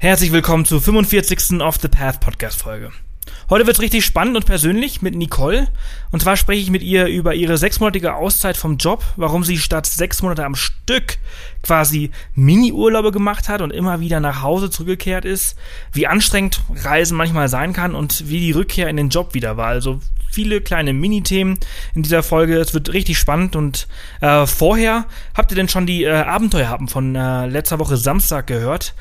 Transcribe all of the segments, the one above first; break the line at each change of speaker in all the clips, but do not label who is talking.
Herzlich willkommen zur 45. Off the Path Podcast Folge. Heute wird's richtig spannend und persönlich mit Nicole. Und zwar spreche ich mit ihr über ihre sechsmonatige Auszeit vom Job, warum sie statt sechs Monate am Stück quasi Mini-Urlaube gemacht hat und immer wieder nach Hause zurückgekehrt ist, wie anstrengend Reisen manchmal sein kann und wie die Rückkehr in den Job wieder war. Also viele kleine Mini-Themen in dieser Folge. Es wird richtig spannend und äh, vorher habt ihr denn schon die äh, Abenteuerhappen von äh, letzter Woche Samstag gehört?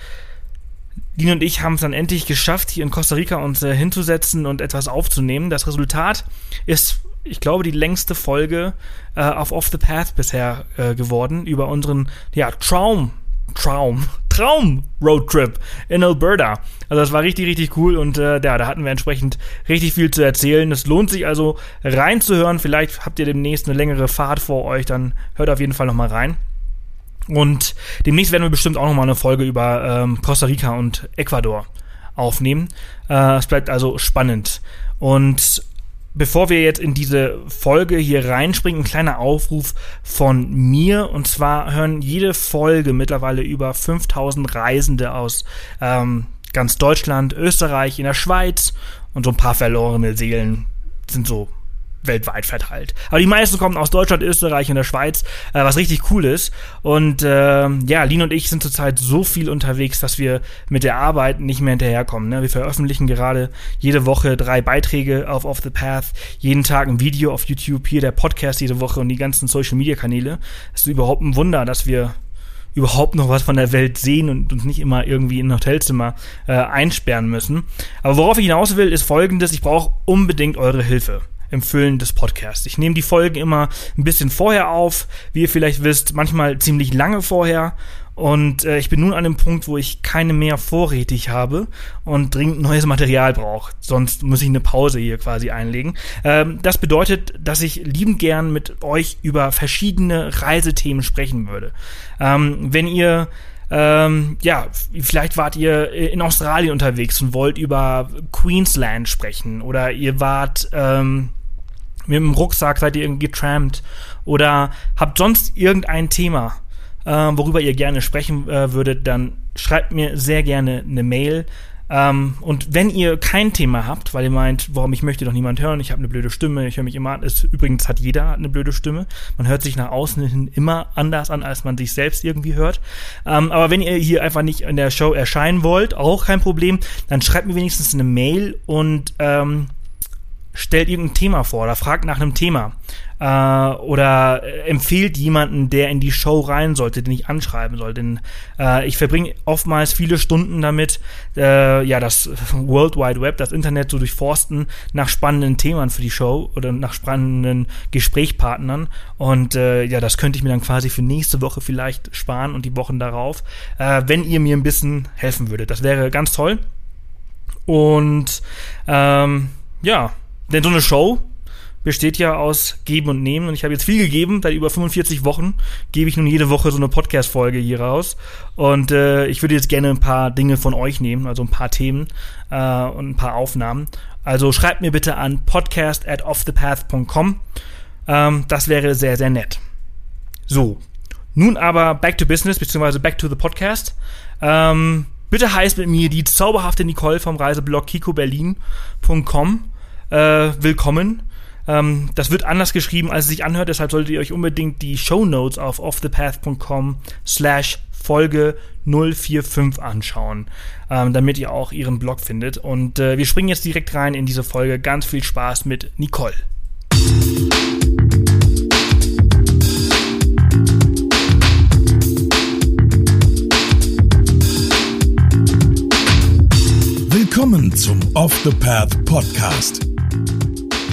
Lina und ich haben es dann endlich geschafft, hier in Costa Rica uns äh, hinzusetzen und etwas aufzunehmen. Das Resultat ist, ich glaube, die längste Folge äh, auf Off the Path bisher äh, geworden über unseren ja, Traum, Traum, Traum Roadtrip in Alberta. Also das war richtig, richtig cool und äh, ja, da hatten wir entsprechend richtig viel zu erzählen. Es lohnt sich also reinzuhören. Vielleicht habt ihr demnächst eine längere Fahrt vor euch, dann hört auf jeden Fall nochmal rein. Und demnächst werden wir bestimmt auch nochmal eine Folge über ähm, Costa Rica und Ecuador aufnehmen. Äh, es bleibt also spannend. Und bevor wir jetzt in diese Folge hier reinspringen, ein kleiner Aufruf von mir. Und zwar hören jede Folge mittlerweile über 5000 Reisende aus ähm, ganz Deutschland, Österreich, in der Schweiz und so ein paar verlorene Seelen sind so weltweit verteilt. Aber die meisten kommen aus Deutschland, Österreich und der Schweiz, äh, was richtig cool ist. Und äh, ja, Lin und ich sind zurzeit so viel unterwegs, dass wir mit der Arbeit nicht mehr hinterherkommen. Ne? Wir veröffentlichen gerade jede Woche drei Beiträge auf Off the Path, jeden Tag ein Video auf YouTube, hier der Podcast jede Woche und die ganzen Social Media Kanäle. Es ist überhaupt ein Wunder, dass wir überhaupt noch was von der Welt sehen und uns nicht immer irgendwie in ein Hotelzimmer äh, einsperren müssen. Aber worauf ich hinaus will, ist folgendes, ich brauche unbedingt eure Hilfe im Füllen des Podcasts. Ich nehme die Folgen immer ein bisschen vorher auf, wie ihr vielleicht wisst, manchmal ziemlich lange vorher. Und äh, ich bin nun an dem Punkt, wo ich keine mehr vorrätig habe und dringend neues Material brauche. Sonst muss ich eine Pause hier quasi einlegen. Ähm, das bedeutet, dass ich liebend gern mit euch über verschiedene Reisethemen sprechen würde. Ähm, wenn ihr ähm, ja, vielleicht wart ihr in Australien unterwegs und wollt über Queensland sprechen oder ihr wart ähm, mit dem Rucksack seid ihr irgendwie getrampt oder habt sonst irgendein Thema, äh, worüber ihr gerne sprechen äh, würdet, dann schreibt mir sehr gerne eine Mail. Ähm, und wenn ihr kein Thema habt, weil ihr meint, warum ich möchte doch niemand hören, ich habe eine blöde Stimme, ich höre mich immer an, ist, übrigens hat jeder eine blöde Stimme, man hört sich nach außen hin immer anders an, als man sich selbst irgendwie hört. Ähm, aber wenn ihr hier einfach nicht in der Show erscheinen wollt, auch kein Problem, dann schreibt mir wenigstens eine Mail und ähm, stellt irgendein Thema vor oder fragt nach einem Thema äh, oder empfiehlt jemanden, der in die Show rein sollte, den ich anschreiben soll. Denn äh, ich verbringe oftmals viele Stunden damit, äh, ja, das World Wide Web, das Internet so durchforsten nach spannenden Themen für die Show oder nach spannenden Gesprächspartnern. Und äh, ja, das könnte ich mir dann quasi für nächste Woche vielleicht sparen und die Wochen darauf, äh, wenn ihr mir ein bisschen helfen würdet. Das wäre ganz toll. Und ähm, ja, denn so eine Show besteht ja aus Geben und Nehmen. Und ich habe jetzt viel gegeben, seit über 45 Wochen gebe ich nun jede Woche so eine Podcast-Folge hier raus. Und äh, ich würde jetzt gerne ein paar Dinge von euch nehmen, also ein paar Themen äh, und ein paar Aufnahmen. Also schreibt mir bitte an podcast at offthepath.com. Ähm, das wäre sehr, sehr nett. So, nun aber back to business, beziehungsweise back to the podcast. Ähm, bitte heißt mit mir die zauberhafte Nicole vom Reiseblog kikoberlin.com äh, willkommen. Ähm, das wird anders geschrieben, als es sich anhört, deshalb solltet ihr euch unbedingt die Show Notes auf offthepath.com slash Folge 045 anschauen, ähm, damit ihr auch ihren Blog findet. Und äh, wir springen jetzt direkt rein in diese Folge. Ganz viel Spaß mit Nicole.
Willkommen zum Off the Path Podcast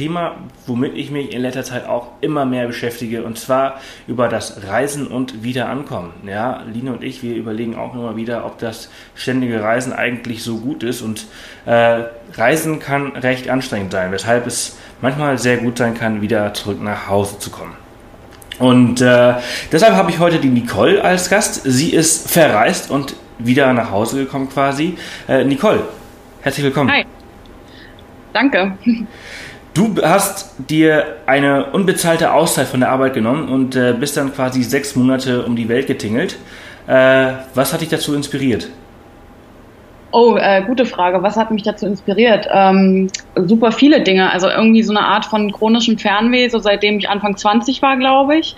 Thema, womit ich mich in letzter Zeit auch immer mehr beschäftige, und zwar über das Reisen und Wiederankommen. Ja, Line und ich, wir überlegen auch immer wieder, ob das ständige Reisen eigentlich so gut ist. Und äh, Reisen kann recht anstrengend sein, weshalb es manchmal sehr gut sein kann, wieder zurück nach Hause zu kommen. Und äh, deshalb habe ich heute die Nicole als Gast. Sie ist verreist und wieder nach Hause gekommen quasi. Äh, Nicole, herzlich willkommen. Hi.
Danke.
Du hast dir eine unbezahlte Auszeit von der Arbeit genommen und äh, bist dann quasi sechs Monate um die Welt getingelt. Äh, was hat dich dazu inspiriert?
Oh, äh, gute Frage. Was hat mich dazu inspiriert? Ähm, super viele Dinge. Also irgendwie so eine Art von chronischem Fernweh, so seitdem ich Anfang 20 war, glaube ich.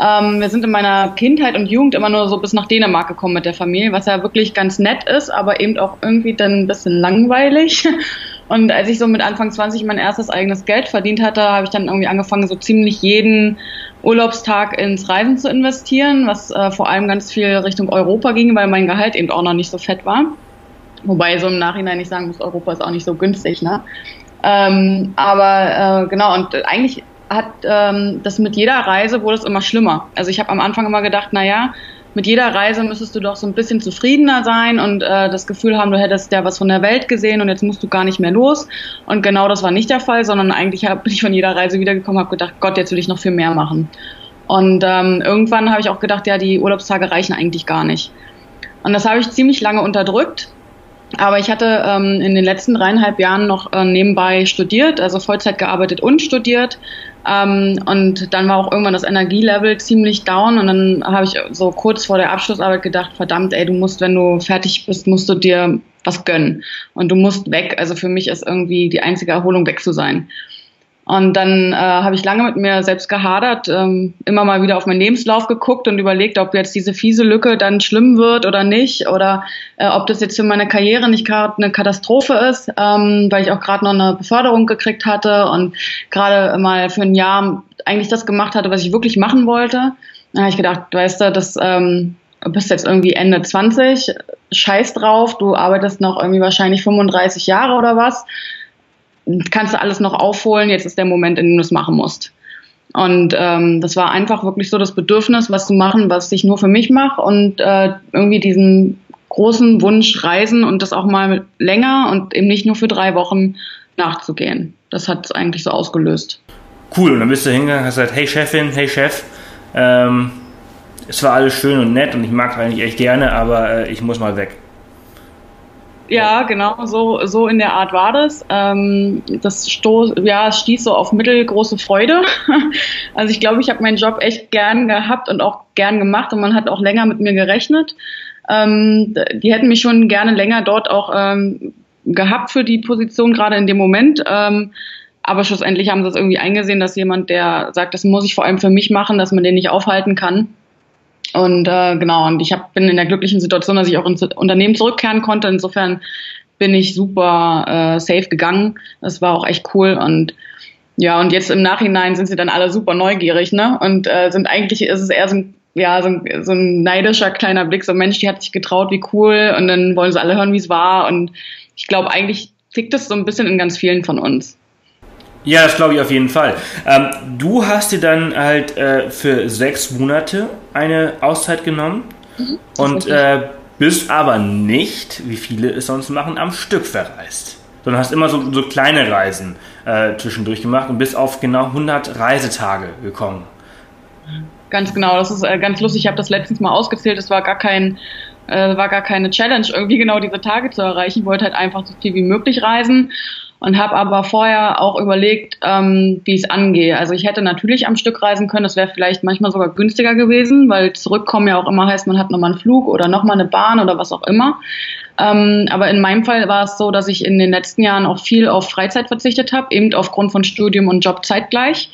Ähm, wir sind in meiner Kindheit und Jugend immer nur so bis nach Dänemark gekommen mit der Familie, was ja wirklich ganz nett ist, aber eben auch irgendwie dann ein bisschen langweilig. Und als ich so mit Anfang 20 mein erstes eigenes Geld verdient hatte, habe ich dann irgendwie angefangen, so ziemlich jeden Urlaubstag ins Reisen zu investieren, was äh, vor allem ganz viel Richtung Europa ging, weil mein Gehalt eben auch noch nicht so fett war. Wobei so im Nachhinein nicht sagen muss, Europa ist auch nicht so günstig, ne? Ähm, aber äh, genau, und eigentlich hat ähm, das mit jeder Reise wurde es immer schlimmer. Also ich habe am Anfang immer gedacht, naja, mit jeder Reise müsstest du doch so ein bisschen zufriedener sein und äh, das Gefühl haben, du hättest ja was von der Welt gesehen und jetzt musst du gar nicht mehr los. Und genau das war nicht der Fall, sondern eigentlich hab, bin ich von jeder Reise wiedergekommen, habe gedacht, Gott, jetzt will ich noch viel mehr machen. Und ähm, irgendwann habe ich auch gedacht, ja, die Urlaubstage reichen eigentlich gar nicht. Und das habe ich ziemlich lange unterdrückt aber ich hatte ähm, in den letzten dreieinhalb Jahren noch äh, nebenbei studiert, also Vollzeit gearbeitet und studiert. Ähm, und dann war auch irgendwann das Energielevel ziemlich down und dann habe ich so kurz vor der Abschlussarbeit gedacht, verdammt, ey, du musst, wenn du fertig bist, musst du dir was gönnen und du musst weg. Also für mich ist irgendwie die einzige Erholung weg zu sein. Und dann äh, habe ich lange mit mir selbst gehadert, ähm, immer mal wieder auf meinen Lebenslauf geguckt und überlegt, ob jetzt diese fiese Lücke dann schlimm wird oder nicht oder äh, ob das jetzt für meine Karriere nicht gerade eine Katastrophe ist, ähm, weil ich auch gerade noch eine Beförderung gekriegt hatte und gerade mal für ein Jahr eigentlich das gemacht hatte, was ich wirklich machen wollte. Da habe ich gedacht, weißt du, das ähm, bist jetzt irgendwie Ende 20, scheiß drauf, du arbeitest noch irgendwie wahrscheinlich 35 Jahre oder was kannst du alles noch aufholen, jetzt ist der Moment, in dem du es machen musst. Und ähm, das war einfach wirklich so das Bedürfnis, was zu machen, was ich nur für mich mache und äh, irgendwie diesen großen Wunsch reisen und das auch mal länger und eben nicht nur für drei Wochen nachzugehen. Das hat es eigentlich so ausgelöst.
Cool, und dann bist du hingegangen und hast gesagt, hey Chefin, hey Chef, ähm, es war alles schön und nett und ich mag eigentlich echt gerne, aber äh, ich muss mal weg.
Ja, genau, so, so in der Art war das. Ähm, das stoß, ja, es stieß so auf mittelgroße Freude. also ich glaube, ich habe meinen Job echt gern gehabt und auch gern gemacht und man hat auch länger mit mir gerechnet. Ähm, die hätten mich schon gerne länger dort auch ähm, gehabt für die Position, gerade in dem Moment. Ähm, aber schlussendlich haben sie es irgendwie eingesehen, dass jemand, der sagt, das muss ich vor allem für mich machen, dass man den nicht aufhalten kann. Und äh, genau, und ich hab, bin in der glücklichen Situation, dass ich auch ins Unternehmen zurückkehren konnte. Insofern bin ich super äh, safe gegangen. Das war auch echt cool. Und ja, und jetzt im Nachhinein sind sie dann alle super neugierig, ne? Und äh, sind eigentlich, ist es eher so ein, ja, so ein, so ein neidischer kleiner Blick, so Mensch, die hat sich getraut, wie cool. Und dann wollen sie alle hören, wie es war. Und ich glaube, eigentlich tickt es so ein bisschen in ganz vielen von uns.
Ja, das glaube ich auf jeden Fall. Ähm, du hast dir dann halt äh, für sechs Monate eine Auszeit genommen mhm, und äh, bist aber nicht, wie viele es sonst machen, am Stück verreist. Sondern hast immer so, so kleine Reisen äh, zwischendurch gemacht und bist auf genau 100 Reisetage gekommen.
Ganz genau, das ist äh, ganz lustig. Ich habe das letztens mal ausgezählt. Es war gar kein äh, war gar keine Challenge, irgendwie genau diese Tage zu erreichen. Ich wollte halt einfach so viel wie möglich reisen und habe aber vorher auch überlegt, ähm, wie ich es angehe. Also ich hätte natürlich am Stück reisen können, das wäre vielleicht manchmal sogar günstiger gewesen, weil zurückkommen ja auch immer heißt, man hat nochmal einen Flug oder nochmal eine Bahn oder was auch immer. Ähm, aber in meinem Fall war es so, dass ich in den letzten Jahren auch viel auf Freizeit verzichtet habe, eben aufgrund von Studium und Job zeitgleich.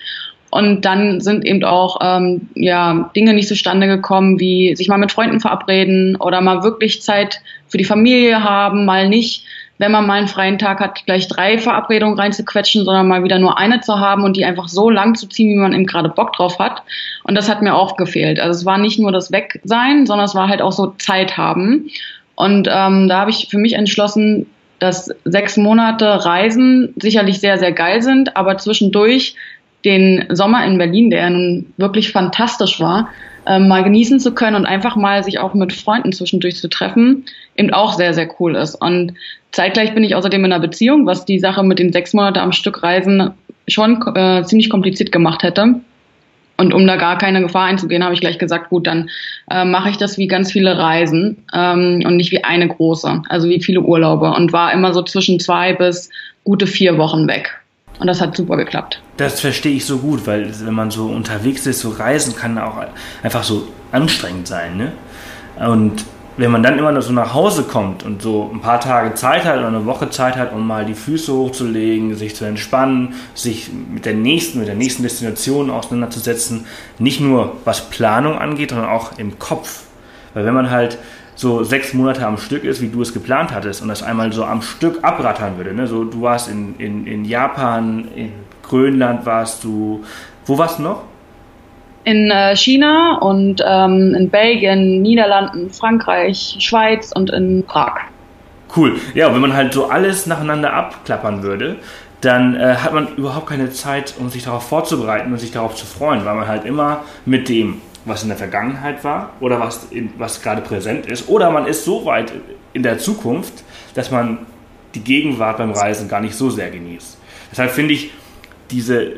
Und dann sind eben auch ähm, ja, Dinge nicht zustande gekommen, wie sich mal mit Freunden verabreden oder mal wirklich Zeit für die Familie haben, mal nicht wenn man mal einen freien Tag hat, gleich drei Verabredungen reinzuquetschen, sondern mal wieder nur eine zu haben und die einfach so lang zu ziehen, wie man eben gerade Bock drauf hat. Und das hat mir auch gefehlt. Also es war nicht nur das Wegsein, sondern es war halt auch so Zeit haben. Und ähm, da habe ich für mich entschlossen, dass sechs Monate Reisen sicherlich sehr, sehr geil sind, aber zwischendurch den Sommer in Berlin, der nun wirklich fantastisch war, ähm, mal genießen zu können und einfach mal sich auch mit Freunden zwischendurch zu treffen, eben auch sehr, sehr cool ist. Und zeitgleich bin ich außerdem in einer Beziehung, was die Sache mit den sechs Monate am Stück Reisen schon äh, ziemlich kompliziert gemacht hätte. Und um da gar keine Gefahr einzugehen, habe ich gleich gesagt, gut, dann äh, mache ich das wie ganz viele Reisen ähm, und nicht wie eine große, also wie viele Urlaube und war immer so zwischen zwei bis gute vier Wochen weg. Und das hat super geklappt.
Das verstehe ich so gut, weil wenn man so unterwegs ist, so reisen kann auch einfach so anstrengend sein. Ne? Und wenn man dann immer noch so nach Hause kommt und so ein paar Tage Zeit hat oder eine Woche Zeit hat, um mal die Füße hochzulegen, sich zu entspannen, sich mit der nächsten, mit der nächsten Destination auseinanderzusetzen, nicht nur was Planung angeht, sondern auch im Kopf. Weil wenn man halt so sechs Monate am Stück ist, wie du es geplant hattest und das einmal so am Stück abrattern würde. Ne? So, du warst in, in, in Japan, in Grönland warst du. Wo warst du noch?
In äh, China und ähm, in Belgien, Niederlanden, Frankreich, Schweiz und in Prag.
Cool. Ja, wenn man halt so alles nacheinander abklappern würde, dann äh, hat man überhaupt keine Zeit, um sich darauf vorzubereiten und sich darauf zu freuen, weil man halt immer mit dem was in der Vergangenheit war oder was, in, was gerade präsent ist. Oder man ist so weit in der Zukunft, dass man die Gegenwart beim Reisen gar nicht so sehr genießt. Deshalb finde ich diese,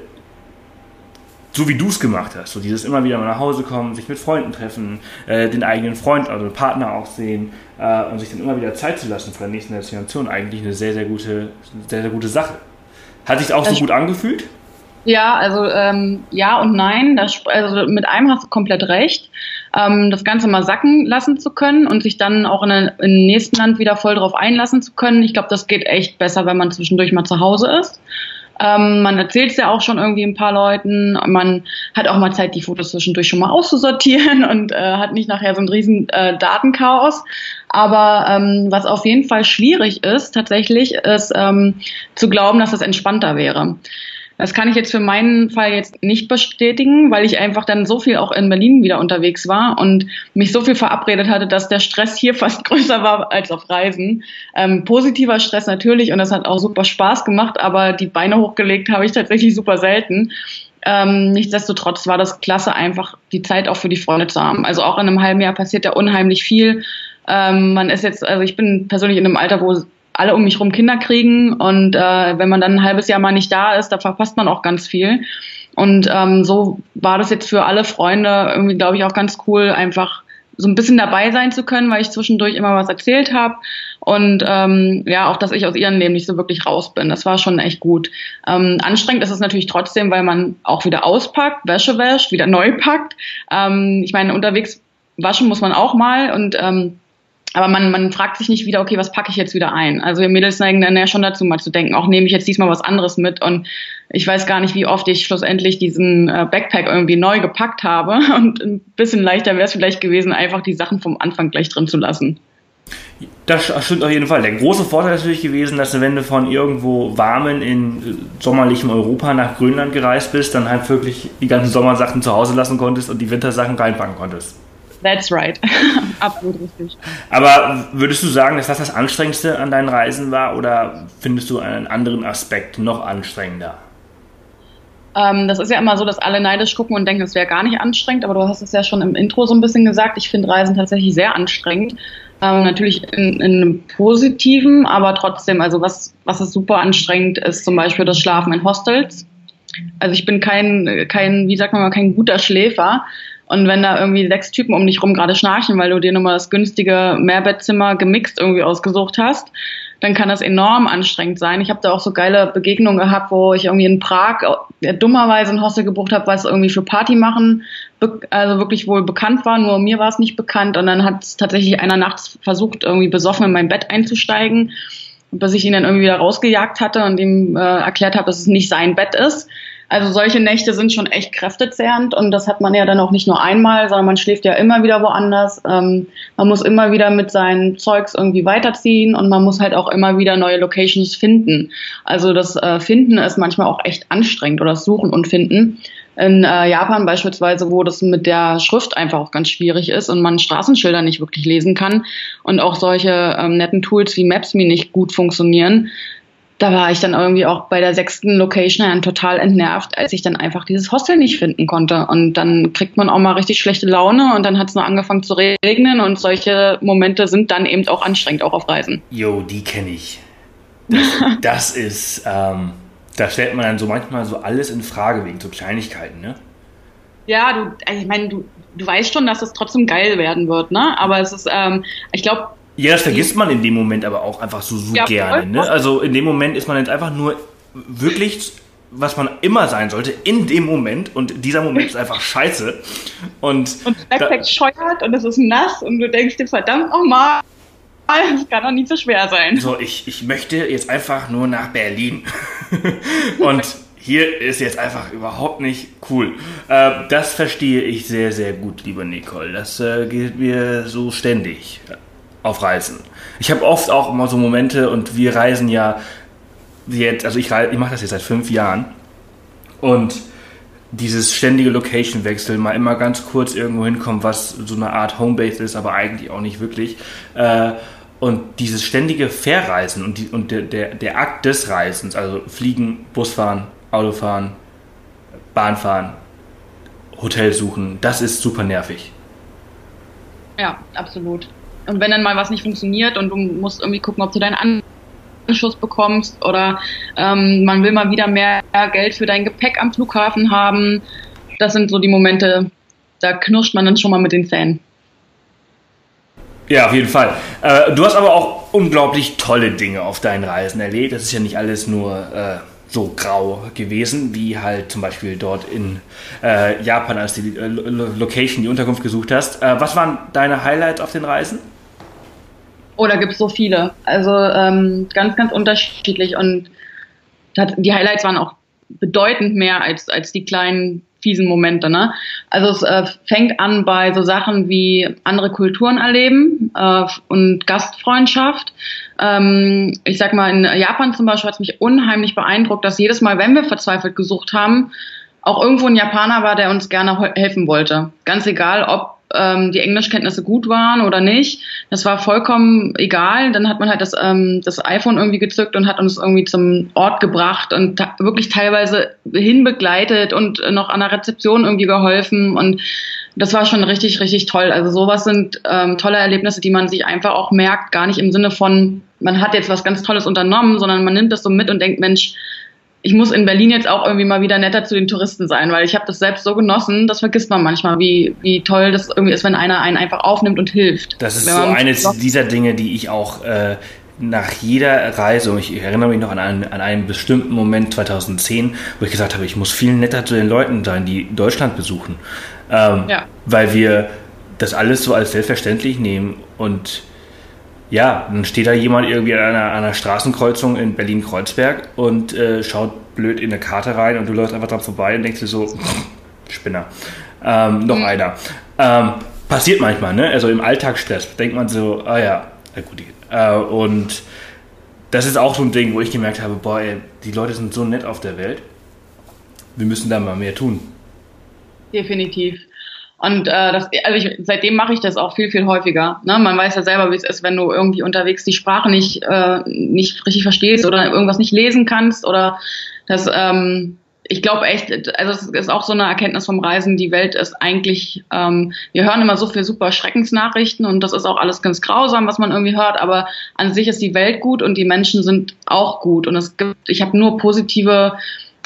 so wie du es gemacht hast, so dieses immer wieder mal nach Hause kommen, sich mit Freunden treffen, äh, den eigenen Freund, also Partner auch sehen äh, und sich dann immer wieder Zeit zu lassen vor der nächsten Destination, eigentlich eine sehr, sehr gute, sehr, sehr gute Sache. Hat sich auch so gut angefühlt?
Ja, also ähm, ja und nein. Das, also mit einem hast du komplett recht. Ähm, das Ganze mal sacken lassen zu können und sich dann auch in, in im nächsten Land wieder voll drauf einlassen zu können. Ich glaube, das geht echt besser, wenn man zwischendurch mal zu Hause ist. Ähm, man erzählt es ja auch schon irgendwie ein paar Leuten. Man hat auch mal Zeit, die Fotos zwischendurch schon mal auszusortieren und äh, hat nicht nachher so ein riesen äh, Datenchaos. Aber ähm, was auf jeden Fall schwierig ist, tatsächlich, ist ähm, zu glauben, dass das entspannter wäre. Das kann ich jetzt für meinen Fall jetzt nicht bestätigen, weil ich einfach dann so viel auch in Berlin wieder unterwegs war und mich so viel verabredet hatte, dass der Stress hier fast größer war als auf Reisen. Ähm, positiver Stress natürlich und das hat auch super Spaß gemacht, aber die Beine hochgelegt habe ich tatsächlich super selten. Ähm, nichtsdestotrotz war das klasse, einfach die Zeit auch für die Freunde zu haben. Also auch in einem halben Jahr passiert ja unheimlich viel. Ähm, man ist jetzt, also ich bin persönlich in einem Alter, wo alle um mich rum Kinder kriegen und äh, wenn man dann ein halbes Jahr mal nicht da ist, da verpasst man auch ganz viel. Und ähm, so war das jetzt für alle Freunde irgendwie, glaube ich, auch ganz cool, einfach so ein bisschen dabei sein zu können, weil ich zwischendurch immer was erzählt habe und ähm, ja, auch, dass ich aus ihrem Leben nicht so wirklich raus bin. Das war schon echt gut. Ähm, anstrengend ist es natürlich trotzdem, weil man auch wieder auspackt, Wäsche wäscht, wieder neu packt. Ähm, ich meine, unterwegs waschen muss man auch mal und ähm, aber man, man fragt sich nicht wieder, okay, was packe ich jetzt wieder ein? Also wir Mädels neigen dann ja schon dazu, mal zu denken, auch nehme ich jetzt diesmal was anderes mit und ich weiß gar nicht, wie oft ich schlussendlich diesen äh, Backpack irgendwie neu gepackt habe und ein bisschen leichter wäre es vielleicht gewesen, einfach die Sachen vom Anfang gleich drin zu lassen.
Das stimmt auf jeden Fall. Der große Vorteil ist natürlich gewesen, dass du, wenn du von irgendwo warmen in sommerlichem Europa nach Grönland gereist bist, dann halt wirklich die ganzen Sommersachen zu Hause lassen konntest und die Wintersachen reinpacken konntest.
That's right. Absolut richtig.
Aber würdest du sagen, dass das das Anstrengendste an deinen Reisen war oder findest du einen anderen Aspekt noch anstrengender?
Ähm, das ist ja immer so, dass alle neidisch gucken und denken, es wäre gar nicht anstrengend, aber du hast es ja schon im Intro so ein bisschen gesagt. Ich finde Reisen tatsächlich sehr anstrengend. Ähm, natürlich in, in, einem positiven, aber trotzdem, also was, was ist super anstrengend ist, zum Beispiel das Schlafen in Hostels. Also ich bin kein, kein, wie sagt man mal, kein guter Schläfer. Und wenn da irgendwie sechs Typen um dich rum gerade schnarchen, weil du dir nochmal das günstige Mehrbettzimmer gemixt irgendwie ausgesucht hast, dann kann das enorm anstrengend sein. Ich habe da auch so geile Begegnungen gehabt, wo ich irgendwie in Prag äh, dummerweise ein Hostel gebucht habe, was irgendwie für Party machen, also wirklich wohl bekannt war, nur mir war es nicht bekannt. Und dann hat tatsächlich einer nachts versucht, irgendwie besoffen in mein Bett einzusteigen, bis ich ihn dann irgendwie wieder rausgejagt hatte und ihm äh, erklärt habe, dass es nicht sein Bett ist. Also solche Nächte sind schon echt kräftezehrend und das hat man ja dann auch nicht nur einmal, sondern man schläft ja immer wieder woanders. Ähm, man muss immer wieder mit seinen Zeugs irgendwie weiterziehen und man muss halt auch immer wieder neue Locations finden. Also das äh, Finden ist manchmal auch echt anstrengend oder das Suchen und Finden. In äh, Japan beispielsweise, wo das mit der Schrift einfach auch ganz schwierig ist und man Straßenschilder nicht wirklich lesen kann und auch solche ähm, netten Tools wie Maps.me nicht gut funktionieren, da war ich dann irgendwie auch bei der sechsten Location dann total entnervt, als ich dann einfach dieses Hostel nicht finden konnte. Und dann kriegt man auch mal richtig schlechte Laune und dann hat es nur angefangen zu regnen und solche Momente sind dann eben auch anstrengend, auch auf Reisen.
Jo, die kenne ich. Das, das ist, ähm, Da stellt man dann so manchmal so alles in Frage wegen so Kleinigkeiten, ne?
Ja, du, ich meine, du, du weißt schon, dass es trotzdem geil werden wird, ne? Aber es ist, ähm, ich glaube.
Ja, das vergisst man in dem Moment aber auch einfach so, so ja, gerne, ne? Also in dem Moment ist man jetzt einfach nur wirklich was man immer sein sollte in dem Moment und dieser Moment ist einfach scheiße und
und das Backpack scheuert und es ist nass und du denkst dir verdammt nochmal das kann doch nicht so schwer sein.
So, ich, ich möchte jetzt einfach nur nach Berlin. und hier ist jetzt einfach überhaupt nicht cool. Äh, das verstehe ich sehr, sehr gut, liebe Nicole. Das äh, geht mir so ständig auf Reisen. Ich habe oft auch immer so Momente und wir reisen ja jetzt, also ich, ich mache das jetzt seit fünf Jahren und dieses ständige Location-Wechsel, mal immer ganz kurz irgendwo hinkommen, was so eine Art Homebase ist, aber eigentlich auch nicht wirklich. Äh, und dieses ständige Verreisen und, die, und der, der, der Akt des Reisens, also Fliegen, Busfahren, Autofahren, Bahnfahren, Hotel suchen, das ist super nervig.
Ja, absolut. Und wenn dann mal was nicht funktioniert und du musst irgendwie gucken, ob du deinen Anschluss bekommst oder ähm, man will mal wieder mehr Geld für dein Gepäck am Flughafen haben, das sind so die Momente, da knirscht man dann schon mal mit den Zähnen.
Ja, auf jeden Fall. Äh, du hast aber auch unglaublich tolle Dinge auf deinen Reisen erlebt. Das ist ja nicht alles nur äh, so grau gewesen, wie halt zum Beispiel dort in äh, Japan, als du die äh, Location, die Unterkunft gesucht hast. Äh, was waren deine Highlights auf den Reisen?
Oh, da gibt es so viele. Also ähm, ganz, ganz unterschiedlich. Und die Highlights waren auch bedeutend mehr als, als die kleinen fiesen Momente. Ne? Also es äh, fängt an bei so Sachen wie andere Kulturen erleben äh, und Gastfreundschaft. Ähm, ich sag mal, in Japan zum Beispiel hat es mich unheimlich beeindruckt, dass jedes Mal, wenn wir verzweifelt gesucht haben, auch irgendwo ein Japaner war, der uns gerne helfen wollte. Ganz egal, ob ähm, die Englischkenntnisse gut waren oder nicht. Das war vollkommen egal. Dann hat man halt das, ähm, das iPhone irgendwie gezückt und hat uns irgendwie zum Ort gebracht und wirklich teilweise hinbegleitet und noch an der Rezeption irgendwie geholfen. Und das war schon richtig, richtig toll. Also sowas sind ähm, tolle Erlebnisse, die man sich einfach auch merkt, gar nicht im Sinne von, man hat jetzt was ganz Tolles unternommen, sondern man nimmt das so mit und denkt, Mensch, ich muss in Berlin jetzt auch irgendwie mal wieder netter zu den Touristen sein, weil ich habe das selbst so genossen, das vergisst man manchmal, wie, wie toll das irgendwie ist, wenn einer einen einfach aufnimmt und hilft.
Das ist so eines dieser Dinge, die ich auch äh, nach jeder Reise, und ich erinnere mich noch an einen, an einen bestimmten Moment 2010, wo ich gesagt habe, ich muss viel netter zu den Leuten sein, die Deutschland besuchen. Ähm, ja. Weil wir das alles so als selbstverständlich nehmen und ja, dann steht da jemand irgendwie an einer, einer Straßenkreuzung in Berlin-Kreuzberg und äh, schaut blöd in eine Karte rein und du läufst einfach dran vorbei und denkst dir so, Spinner. Ähm, noch mhm. einer. Ähm, passiert manchmal, ne? Also im Alltagsstress denkt man so, ah ja, na gut. Äh, und das ist auch so ein Ding, wo ich gemerkt habe, boah, ey, die Leute sind so nett auf der Welt. Wir müssen da mal mehr tun.
Definitiv. Und äh, das, also ich, seitdem mache ich das auch viel, viel häufiger. Ne? Man weiß ja selber, wie es ist, wenn du irgendwie unterwegs die Sprache nicht, äh, nicht richtig verstehst oder irgendwas nicht lesen kannst oder das, ähm, ich glaube echt, also es ist auch so eine Erkenntnis vom Reisen, die Welt ist eigentlich, ähm, wir hören immer so viel super Schreckensnachrichten und das ist auch alles ganz grausam, was man irgendwie hört, aber an sich ist die Welt gut und die Menschen sind auch gut und es gibt, ich habe nur positive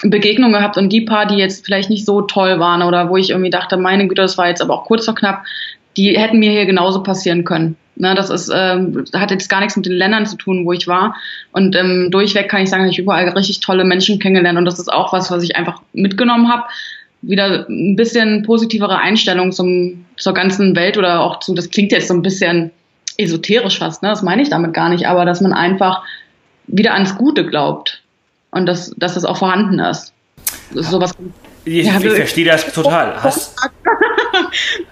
Begegnung gehabt und die paar, die jetzt vielleicht nicht so toll waren oder wo ich irgendwie dachte, meine Güte, das war jetzt aber auch kurz vor knapp, die hätten mir hier genauso passieren können. Ne, das ist, ähm, hat jetzt gar nichts mit den Ländern zu tun, wo ich war. Und ähm, durchweg kann ich sagen, ich überall richtig tolle Menschen kennengelernt und das ist auch was, was ich einfach mitgenommen habe. Wieder ein bisschen positivere Einstellung zum, zur ganzen Welt oder auch zu, das klingt jetzt so ein bisschen esoterisch fast, ne? das meine ich damit gar nicht, aber dass man einfach wieder ans Gute glaubt und dass, dass das auch vorhanden ist. Sowas.
Ich, ja, ich verstehe das total. Hast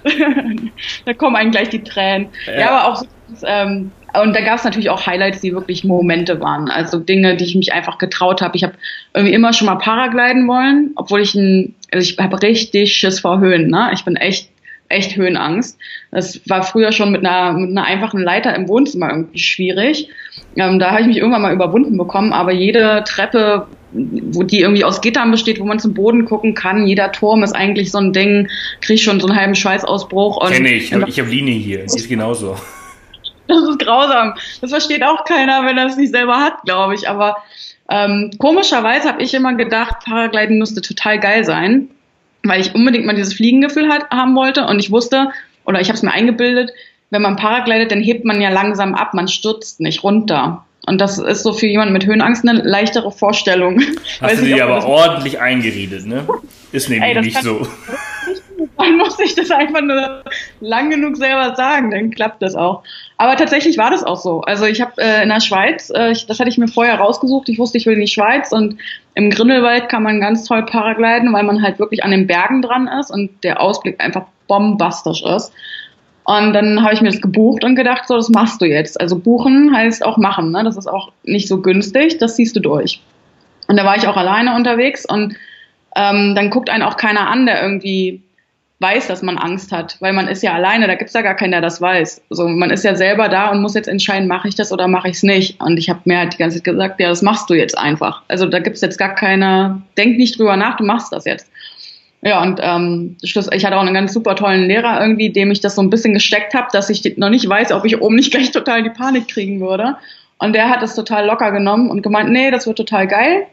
da kommen einem gleich die Tränen. Ja, ja aber auch so, ähm, und da gab es natürlich auch Highlights, die wirklich Momente waren. Also Dinge, die ich mich einfach getraut habe. Ich habe irgendwie immer schon mal Paragliden wollen, obwohl ich ein, also ich habe richtig Schiss vor Höhen. Ne? Ich bin echt echt Höhenangst. Das war früher schon mit einer, mit einer einfachen Leiter im Wohnzimmer irgendwie schwierig. Ähm, da habe ich mich irgendwann mal überwunden bekommen, aber jede Treppe, wo die irgendwie aus Gittern besteht, wo man zum Boden gucken kann, jeder Turm ist eigentlich so ein Ding, kriege schon so einen halben Schweißausbruch.
Kenne ich, ich habe Linie hier, die ist genauso.
Das ist grausam. Das versteht auch keiner, wenn er es nicht selber hat, glaube ich. Aber Ähm, komischerweise habe ich immer gedacht, Paragliden müsste total geil sein, weil ich unbedingt mal dieses Fliegengefühl hat, haben wollte und ich wusste, oder ich habe es mir eingebildet, wenn man paraglidet, dann hebt man ja langsam ab, man stürzt nicht runter. Und das ist so für jemanden mit Höhenangst eine leichtere Vorstellung.
Hast du dir aber ordentlich eingeredet, ne? Ist nämlich Ey, nicht so.
Man muss sich das einfach nur lang genug selber sagen, dann klappt das auch. Aber tatsächlich war das auch so. Also ich habe äh, in der Schweiz, äh, ich, das hatte ich mir vorher rausgesucht, ich wusste, ich will in die Schweiz und im Grindelwald kann man ganz toll paragliden, weil man halt wirklich an den Bergen dran ist und der Ausblick einfach bombastisch ist. Und dann habe ich mir das gebucht und gedacht, so, das machst du jetzt. Also buchen heißt auch machen, ne? Das ist auch nicht so günstig, das ziehst du durch. Und da war ich auch alleine unterwegs und ähm, dann guckt einen auch keiner an, der irgendwie weiß, dass man Angst hat, weil man ist ja alleine, da gibt's ja gar keinen, der das weiß. Also man ist ja selber da und muss jetzt entscheiden, mache ich das oder mache ich es nicht. Und ich habe mir halt die ganze Zeit gesagt, ja, das machst du jetzt einfach. Also da gibt's jetzt gar keine, denk nicht drüber nach, du machst das jetzt. Ja, und ähm, ich hatte auch einen ganz super tollen Lehrer irgendwie, dem ich das so ein bisschen gesteckt habe, dass ich noch nicht weiß, ob ich oben nicht gleich total die Panik kriegen würde. Und der hat es total locker genommen und gemeint, nee, das wird total geil.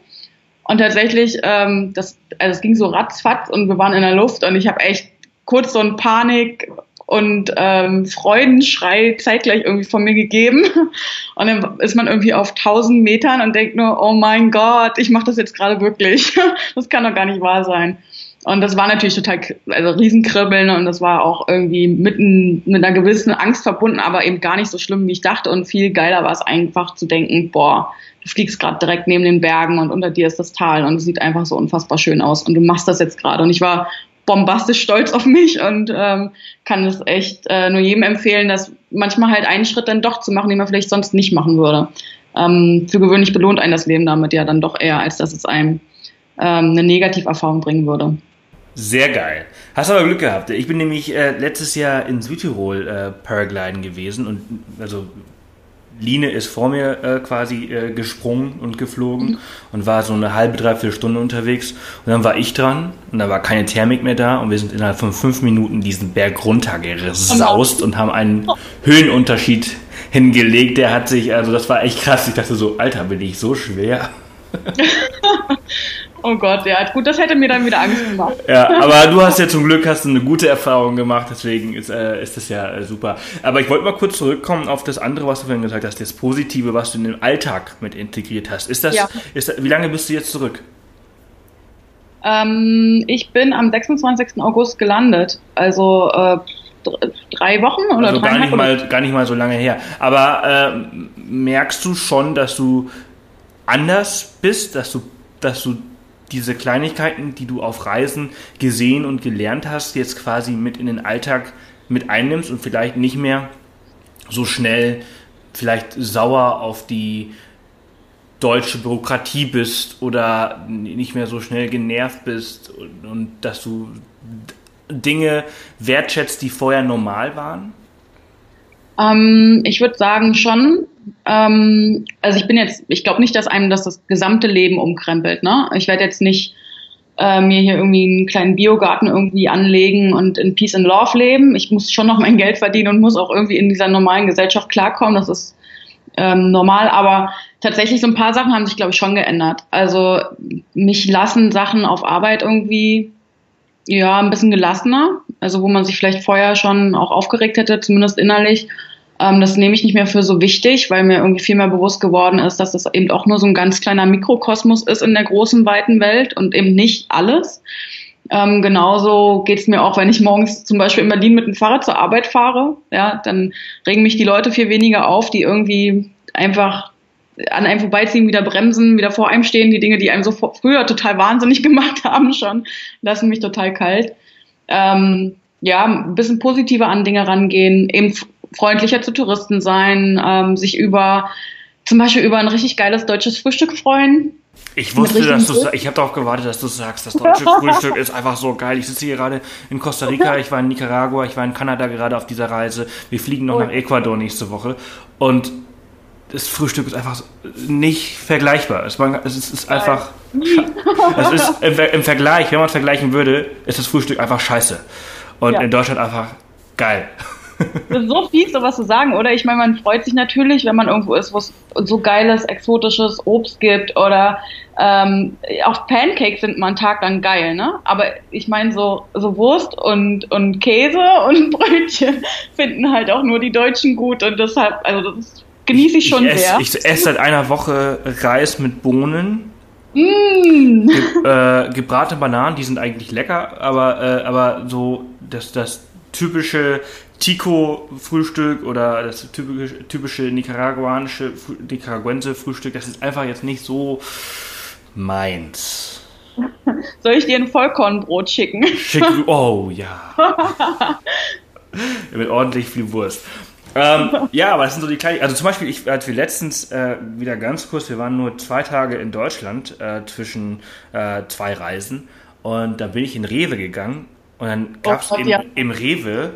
Und tatsächlich, ähm, das, also es ging so ratzfatz und wir waren in der Luft und ich habe echt kurz so ein Panik und ähm, Freudenschrei zeitgleich irgendwie von mir gegeben. Und dann ist man irgendwie auf 1000 Metern und denkt nur, oh mein Gott, ich mache das jetzt gerade wirklich. Das kann doch gar nicht wahr sein. Und das war natürlich total, also Riesenkribbeln und das war auch irgendwie mitten mit einer gewissen Angst verbunden, aber eben gar nicht so schlimm, wie ich dachte. Und viel geiler war es einfach zu denken, boah, du fliegst gerade direkt neben den Bergen und unter dir ist das Tal und es sieht einfach so unfassbar schön aus und du machst das jetzt gerade. Und ich war bombastisch stolz auf mich und ähm, kann es echt äh, nur jedem empfehlen, dass manchmal halt einen Schritt dann doch zu machen, den man vielleicht sonst nicht machen würde. Ähm, für gewöhnlich belohnt einen das Leben damit ja dann doch eher, als dass es einem ähm, eine Negativerfahrung bringen würde.
Sehr geil. Hast aber Glück gehabt. Ich bin nämlich äh, letztes Jahr in Südtirol äh, Paragliden gewesen und also Line ist vor mir äh, quasi äh, gesprungen und geflogen mhm. und war so eine halbe, dreiviertel Stunde unterwegs. Und dann war ich dran und da war keine Thermik mehr da und wir sind innerhalb von fünf Minuten diesen Berg runtergesaust und haben einen Höhenunterschied hingelegt. Der hat sich, also das war echt krass. Ich dachte so, Alter, bin ich so schwer.
Oh Gott, ja, gut, das hätte mir dann wieder Angst gemacht.
Ja, aber du hast ja zum Glück hast eine gute Erfahrung gemacht, deswegen ist, äh, ist das ja äh, super. Aber ich wollte mal kurz zurückkommen auf das andere, was du vorhin gesagt hast, das Positive, was du in den Alltag mit integriert hast. Ist das, ja. ist das wie lange bist du jetzt zurück?
Ähm, ich bin am 26. August gelandet, also äh, drei Wochen oder
also gar nicht mal gar nicht mal so lange her. Aber äh, merkst du schon, dass du anders bist, dass du dass du diese Kleinigkeiten, die du auf Reisen gesehen und gelernt hast, jetzt quasi mit in den Alltag mit einnimmst und vielleicht nicht mehr so schnell vielleicht sauer auf die deutsche Bürokratie bist oder nicht mehr so schnell genervt bist und, und dass du Dinge wertschätzt, die vorher normal waren?
Ähm, ich würde sagen schon. Ähm, also ich bin jetzt, ich glaube nicht, dass einem das das gesamte Leben umkrempelt. Ne? Ich werde jetzt nicht äh, mir hier irgendwie einen kleinen Biogarten irgendwie anlegen und in Peace and Love leben. Ich muss schon noch mein Geld verdienen und muss auch irgendwie in dieser normalen Gesellschaft klarkommen. Das ist ähm, normal, aber tatsächlich so ein paar Sachen haben sich, glaube ich, schon geändert. Also mich lassen Sachen auf Arbeit irgendwie ja ein bisschen gelassener. Also wo man sich vielleicht vorher schon auch aufgeregt hätte, zumindest innerlich. Ähm, das nehme ich nicht mehr für so wichtig, weil mir irgendwie viel mehr bewusst geworden ist, dass das eben auch nur so ein ganz kleiner Mikrokosmos ist in der großen, weiten Welt und eben nicht alles. Ähm, genauso geht's mir auch, wenn ich morgens zum Beispiel in Berlin mit dem Fahrrad zur Arbeit fahre. Ja, dann regen mich die Leute viel weniger auf, die irgendwie einfach an einem vorbeiziehen, wieder bremsen, wieder vor einem stehen. Die Dinge, die einem so früher total wahnsinnig gemacht haben, schon lassen mich total kalt. Ähm, ja, ein bisschen positiver an Dinge rangehen, eben freundlicher zu Touristen sein, ähm, sich über zum Beispiel über ein richtig geiles deutsches Frühstück freuen.
Ich wusste, dass du ich habe darauf gewartet, dass du sagst, das deutsche Frühstück ist einfach so geil. Ich sitze hier gerade in Costa Rica, ich war in Nicaragua, ich war in Kanada gerade auf dieser Reise. Wir fliegen noch oh. nach Ecuador nächste Woche und das Frühstück ist einfach nicht vergleichbar. Es, ist, einfach. Es ist im, im, Vergleich, wenn man vergleichen würde, ist das Frühstück einfach scheiße. Und ja. in Deutschland einfach geil.
Das ist so fies, sowas zu sagen, oder? Ich meine, man freut sich natürlich, wenn man irgendwo ist, wo es so geiles, exotisches Obst gibt oder ähm, auch Pancakes sind mal einen Tag lang geil, ne? Aber ich meine, so, so Wurst und, und Käse und Brötchen finden halt auch nur die Deutschen gut und deshalb, also das genieße ich schon
ich ess,
sehr.
Ich esse seit einer Woche Reis mit Bohnen.
Mm.
Ge äh, gebratene Bananen, die sind eigentlich lecker, aber, äh, aber so das, das typische Tico-Frühstück oder das typische, typische nicaraguanische, nicaraguense Frühstück, das ist einfach jetzt nicht so meins.
Soll ich dir ein Vollkornbrot schicken?
Schick, oh ja. Mit ordentlich viel Wurst. Ähm, ja, aber das sind so die kleinen. Also zum Beispiel, ich, als wir letztens äh, wieder ganz kurz, wir waren nur zwei Tage in Deutschland äh, zwischen äh, zwei Reisen und da bin ich in Rewe gegangen und dann gab es
Oh
im,
ja.
im Rewe,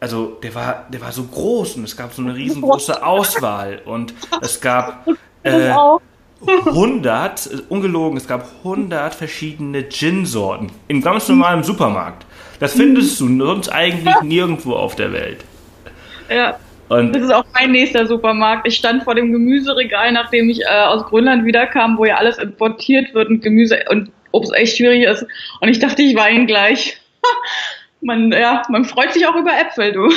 also der war, der war so groß und es gab so eine riesengroße Auswahl und es gab äh,
auch.
100, äh, ungelogen, es gab 100 verschiedene Gin-Sorten in ganz normalem Supermarkt. Das findest du sonst eigentlich nirgendwo auf der Welt.
Ja.
Und
Das ist auch mein nächster Supermarkt. Ich stand vor dem Gemüseregal, nachdem ich äh, aus Grönland wiederkam, wo ja alles importiert wird und Gemüse und Obst echt schwierig ist. Und ich dachte, ich weine gleich. man, ja, man freut sich auch über Äpfel, du.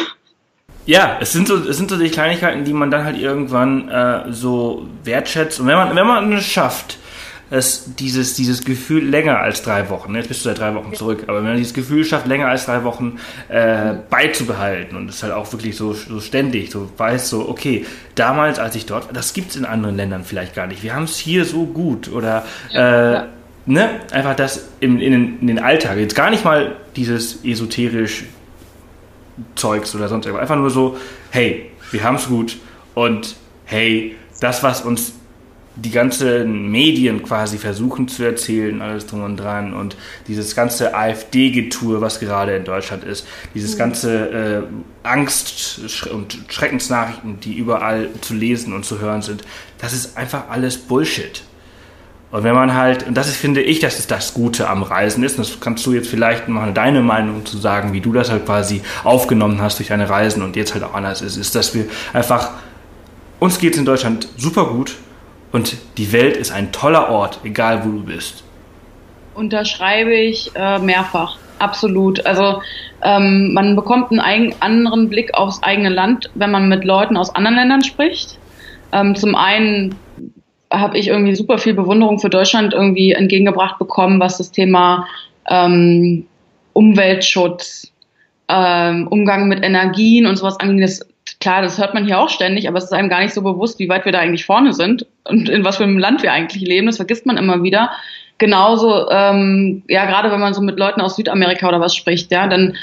ja, es sind so, es sind so die Kleinigkeiten, die man dann halt irgendwann äh, so wertschätzt. Und wenn man, wenn man es schafft, es, dieses, dieses Gefühl länger als drei Wochen, ne, jetzt bist du seit drei Wochen zurück, aber wenn man dieses Gefühl schafft, länger als drei Wochen äh, beizubehalten und es halt auch wirklich so, so ständig, so weiß so, okay, damals, als ich dort war, das gibt's in anderen Ländern vielleicht gar nicht. Wir haben es hier so gut oder äh,
ja.
Ne, einfach das in, in, den- in den Alltag. Jetzt gar nicht mal dieses esoterisch Zeugs oder sonst irgendwas. Einfach nur so, hey, wir haben's gut und hey, das, was uns die ganzen Medien quasi versuchen zu erzählen, alles drum und dran und dieses ganze AfD-Getue, was gerade in Deutschland ist, dieses ganze äh, Angst- und Schreckensnachrichten, die überall zu lesen und zu hören sind, das ist einfach alles Bullshit. Und wenn man halt, und das ist, finde ich, dass es das Gute am Reisen ist, und das kannst du jetzt vielleicht mal deine Meinung zu sagen, wie du das halt quasi aufgenommen hast durch deine Reisen und jetzt halt auch anders ist, ist, dass wir einfach, uns geht's in Deutschland super gut und die Welt ist ein toller Ort, egal wo du bist.
Unterschreibe ich äh, mehrfach. Absolut. Also ähm, man bekommt einen anderen Blick aufs eigene Land, wenn man mit Leuten aus anderen Ländern spricht. Ähm, zum einen habe ich irgendwie super viel Bewunderung für Deutschland irgendwie entgegengebracht bekommen, was das Thema ähm, Umweltschutz, ähm, Umgang mit Energien und sowas angeht. Das, klar, das hört man hier auch ständig, aber es ist einem gar nicht so bewusst, wie weit wir da eigentlich vorne sind und in was für einem Land wir eigentlich leben. Das vergisst man immer wieder. Genauso, ähm, ja, gerade wenn man so mit Leuten aus Südamerika oder was spricht, ja, dann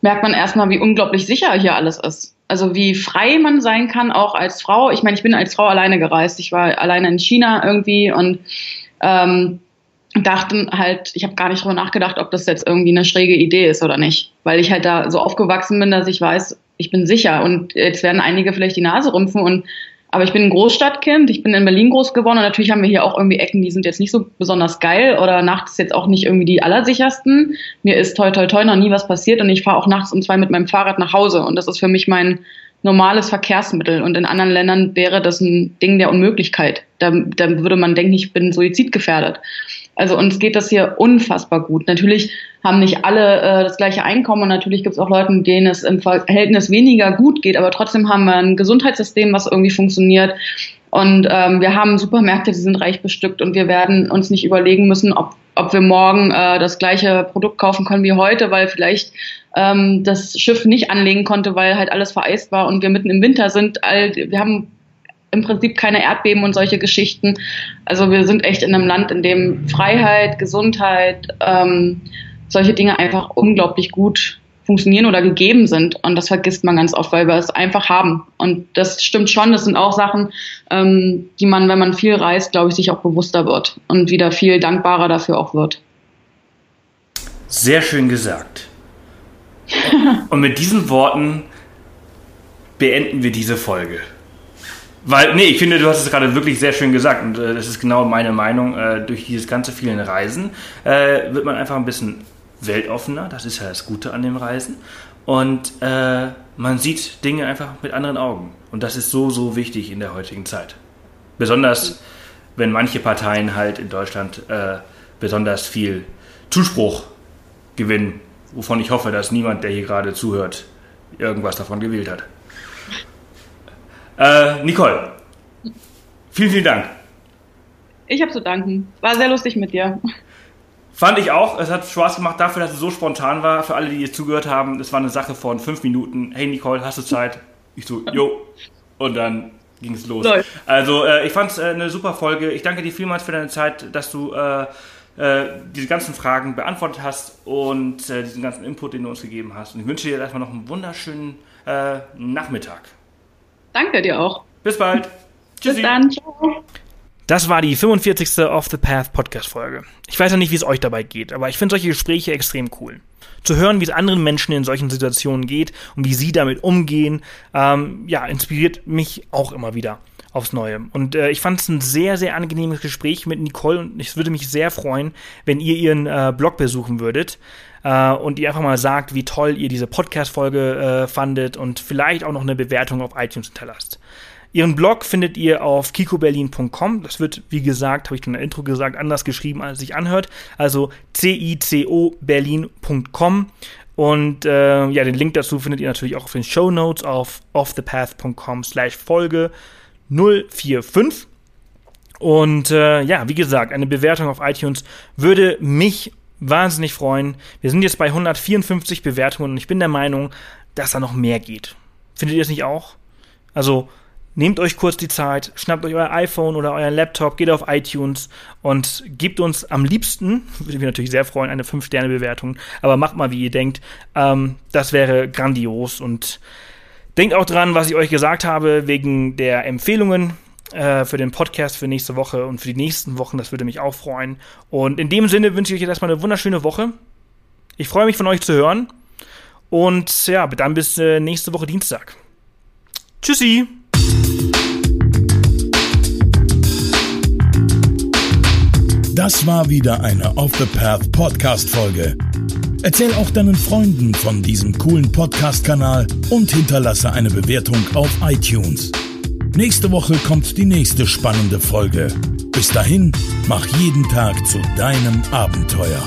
merkt man erstmal, wie unglaublich sicher hier alles ist. Also wie frei man sein kann, auch als Frau. Ich meine, ich bin als Frau alleine gereist. Ich war alleine in China irgendwie und ähm, dachte halt, ich habe gar nicht drüber nachgedacht, ob das jetzt irgendwie eine schräge Idee ist oder nicht. Weil ich halt da so aufgewachsen bin, dass ich weiß, ich bin sicher. Und jetzt werden einige vielleicht die Nase rümpfen und aber ich bin ein Großstadtkind, ich bin in Berlin groß geworden und natürlich haben wir hier auch irgendwie Ecken, die sind jetzt nicht so besonders geil oder nachts jetzt auch nicht irgendwie die allersichersten. Mir ist toi toi toi noch nie was passiert und ich fahre auch nachts um zwei mit meinem Fahrrad nach Hause und das ist für mich mein normales Verkehrsmittel und in anderen Ländern wäre das ein Ding der Unmöglichkeit. Da, da würde man denken, ich bin suizidgefährdet. Also uns geht das hier unfassbar gut. Natürlich haben nicht alle äh, das gleiche Einkommen und natürlich gibt es auch Leute, denen es im Verhältnis weniger gut geht, aber trotzdem haben wir ein Gesundheitssystem, was irgendwie funktioniert. Und ähm, wir haben Supermärkte, die sind reich bestückt und wir werden uns nicht überlegen müssen, ob, ob wir morgen äh, das gleiche Produkt kaufen können wie heute, weil vielleicht ähm, das Schiff nicht anlegen konnte, weil halt alles vereist war und wir mitten im Winter sind. All, wir haben im Prinzip keine Erdbeben und solche Geschichten. Also wir sind echt in einem Land, in dem Freiheit, Gesundheit, ähm, solche Dinge einfach unglaublich gut funktionieren oder gegeben sind. Und das vergisst man ganz oft, weil wir es einfach haben. Und das stimmt schon. Das sind auch Sachen, ähm, die man, wenn man viel reist, glaube ich, sich auch bewusster wird und wieder viel dankbarer dafür auch wird.
Sehr schön gesagt. Und mit diesen Worten beenden wir diese Folge. Weil, nee, ich finde, du hast es gerade wirklich sehr schön gesagt und äh, das ist genau meine Meinung. Äh, durch dieses ganze vielen Reisen äh, wird man einfach ein bisschen weltoffener. Das ist ja das Gute an dem Reisen. Und äh, man sieht Dinge einfach mit anderen Augen. Und das ist so, so wichtig in der heutigen Zeit. Besonders, wenn manche Parteien halt in Deutschland äh, besonders viel Zuspruch gewinnen, wovon ich hoffe, dass niemand, der hier gerade zuhört, irgendwas davon gewählt hat. Äh, Nicole, vielen, vielen Dank.
Ich habe zu danken. War sehr lustig mit dir.
Fand ich auch. Es hat Spaß gemacht dafür, dass es so spontan war. Für alle, die jetzt zugehört haben, es war eine Sache von fünf Minuten. Hey Nicole, hast du Zeit? Ich so, jo. Und dann ging es los. Läuft. Also äh, ich fand es äh, eine super Folge. Ich danke dir vielmals für deine Zeit, dass du äh, äh, diese ganzen Fragen beantwortet hast und äh, diesen ganzen Input, den du uns gegeben hast. Und ich wünsche dir erstmal noch einen wunderschönen äh, Nachmittag.
Danke dir auch.
Bis bald.
Tschüssi. Bis dann. Ciao.
Das war die 45. Off the Path Podcast Folge. Ich weiß ja nicht, wie es euch dabei geht, aber ich finde solche Gespräche extrem cool. Zu hören, wie es anderen Menschen in solchen Situationen geht und wie sie damit umgehen, ähm, ja, inspiriert mich auch immer wieder aufs Neue. Und äh, ich fand es ein sehr, sehr angenehmes Gespräch mit Nicole und es würde mich sehr freuen, wenn ihr ihren äh, Blog besuchen würdet äh, und ihr einfach mal sagt, wie toll ihr diese Podcast-Folge äh, fandet und vielleicht auch noch eine Bewertung auf iTunes hinterlasst. Ihren Blog findet ihr auf kikoberlin.com. Das wird, wie gesagt, habe ich schon in der Intro gesagt, anders geschrieben, als sich anhört. Also cicoberlin.com. Und äh, ja, den Link dazu findet ihr natürlich auch auf den Show Notes auf offthepath.com slash Folge 045. Und äh, ja, wie gesagt, eine Bewertung auf iTunes würde mich wahnsinnig freuen. Wir sind jetzt bei 154 Bewertungen und ich bin der Meinung, dass da noch mehr geht. Findet ihr es nicht auch? Also nehmt euch kurz die Zeit, schnappt euch euer iPhone oder euren Laptop, geht auf iTunes und gebt uns am liebsten, würde mich natürlich sehr freuen, eine 5-Sterne-Bewertung, aber macht mal, wie ihr denkt. Ähm, das wäre grandios und denkt auch dran, was ich euch gesagt habe, wegen der Empfehlungen äh, für den Podcast für nächste Woche und für die nächsten Wochen. Das würde mich auch freuen. Und in dem Sinne wünsche ich euch erstmal eine wunderschöne Woche. Ich freue mich von euch zu hören. Und ja, dann bis äh, nächste Woche Dienstag. Tschüssi!
Das war wieder eine Off the Path Podcast Folge. Erzähl auch deinen Freunden von diesem coolen Podcast-Kanal und hinterlasse eine Bewertung auf iTunes. Nächste Woche kommt die nächste spannende Folge. Bis dahin, mach jeden Tag zu deinem Abenteuer.